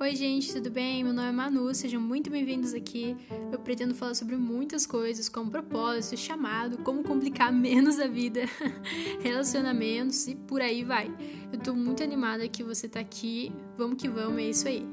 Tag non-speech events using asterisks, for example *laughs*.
Oi, gente, tudo bem? Meu nome é Manu, sejam muito bem-vindos aqui. Eu pretendo falar sobre muitas coisas, como propósito, chamado, como complicar *laughs* menos a vida, *laughs* relacionamentos e por aí vai. Eu tô muito animada que você tá aqui. Vamos que vamos, é isso aí.